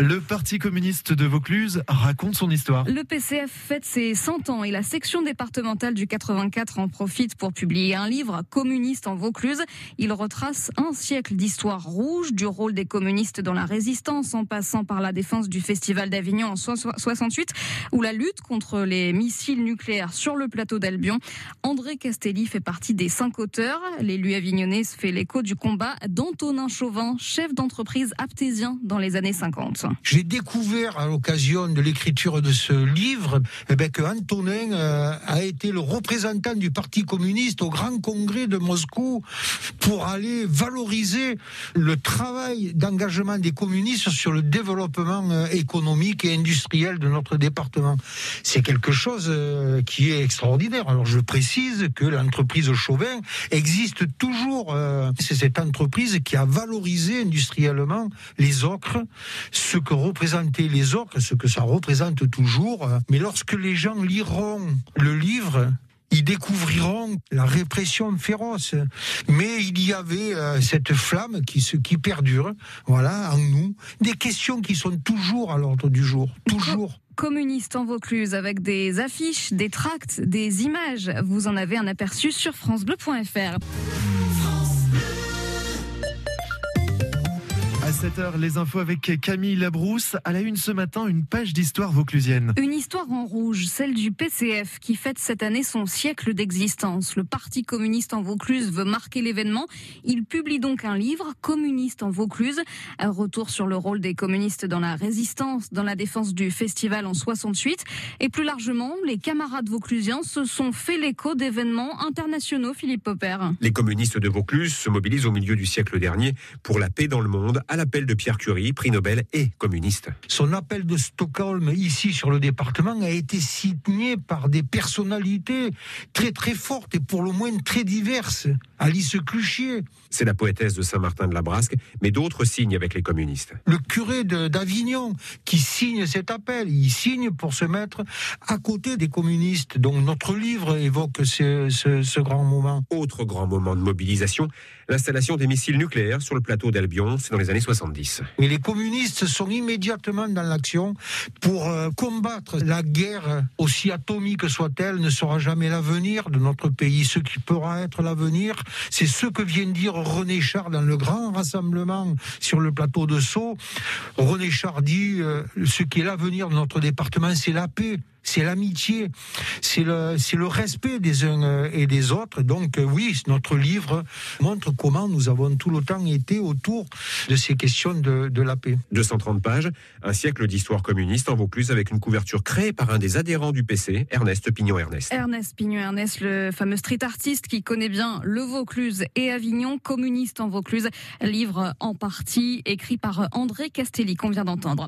Le Parti communiste de Vaucluse raconte son histoire. Le PCF fête ses 100 ans et la section départementale du 84 en profite pour publier un livre communiste en Vaucluse. Il retrace un siècle d'histoire rouge, du rôle des communistes dans la résistance en passant par la défense du Festival d'Avignon en 68 ou la lutte contre les missiles nucléaires sur le plateau d'Albion. André Castelli fait partie des cinq auteurs. L'élu avignonnais fait l'écho du combat d'Antonin Chauvin, chef d'entreprise aptésien dans les années 50. J'ai découvert à l'occasion de l'écriture de ce livre eh ben, que Antonin euh, a été le représentant du Parti communiste au Grand Congrès de Moscou pour aller valoriser le travail d'engagement des communistes sur le développement euh, économique et industriel de notre département. C'est quelque chose euh, qui est extraordinaire. Alors je précise que l'entreprise Chauvin existe toujours. C'est cette entreprise qui a valorisé industriellement les ocres, que représentaient les ocres, ce que ça représente toujours. Mais lorsque les gens liront le livre, ils découvriront la répression féroce. Mais il y avait euh, cette flamme qui, se, qui perdure, voilà, en nous. Des questions qui sont toujours à l'ordre du jour, toujours communiste en Vaucluse avec des affiches, des tracts, des images. Vous en avez un aperçu sur francebleu.fr. 7h, les infos avec Camille Labrousse. À la une ce matin, une page d'histoire vauclusienne. Une histoire en rouge, celle du PCF, qui fête cette année son siècle d'existence. Le Parti communiste en Vaucluse veut marquer l'événement. Il publie donc un livre, Communiste en Vaucluse. Un retour sur le rôle des communistes dans la résistance, dans la défense du festival en 68. Et plus largement, les camarades vauclusiens se sont fait l'écho d'événements internationaux, Philippe Popper. Les communistes de Vaucluse se mobilisent au milieu du siècle dernier pour la paix dans le monde, à l'appel de Pierre Curie, prix Nobel et communiste. Son appel de Stockholm, ici sur le département, a été signé par des personnalités très très fortes et pour le moins très diverses. Alice Cluchier. C'est la poétesse de Saint-Martin de la Brasque, mais d'autres signent avec les communistes. Le curé d'Avignon qui signe cet appel, il signe pour se mettre à côté des communistes. Donc notre livre évoque ce, ce, ce grand moment. Autre grand moment de mobilisation, l'installation des missiles nucléaires sur le plateau d'Albion, c'est dans les années 70. Et les communistes sont immédiatement dans l'action pour euh, combattre la guerre, aussi atomique soit-elle, ne sera jamais l'avenir de notre pays. Ce qui pourra être l'avenir, c'est ce que vient dire René Char dans le grand rassemblement sur le plateau de Sceaux. René Char dit euh, ce qui est l'avenir de notre département, c'est la paix c'est l'amitié, c'est le, c'est le respect des uns euh, et des autres. Donc euh, oui, notre livre montre comment nous avons tout le temps été autour de ces questions de, de la paix. 230 pages, un siècle d'histoire communiste en Vaucluse avec une couverture créée par un des adhérents du PC, Ernest Pignon-Ernest. Ernest Pignon-Ernest, le fameux street artiste qui connaît bien le Vaucluse et Avignon, communiste en Vaucluse, livre en partie écrit par André Castelli qu'on vient d'entendre.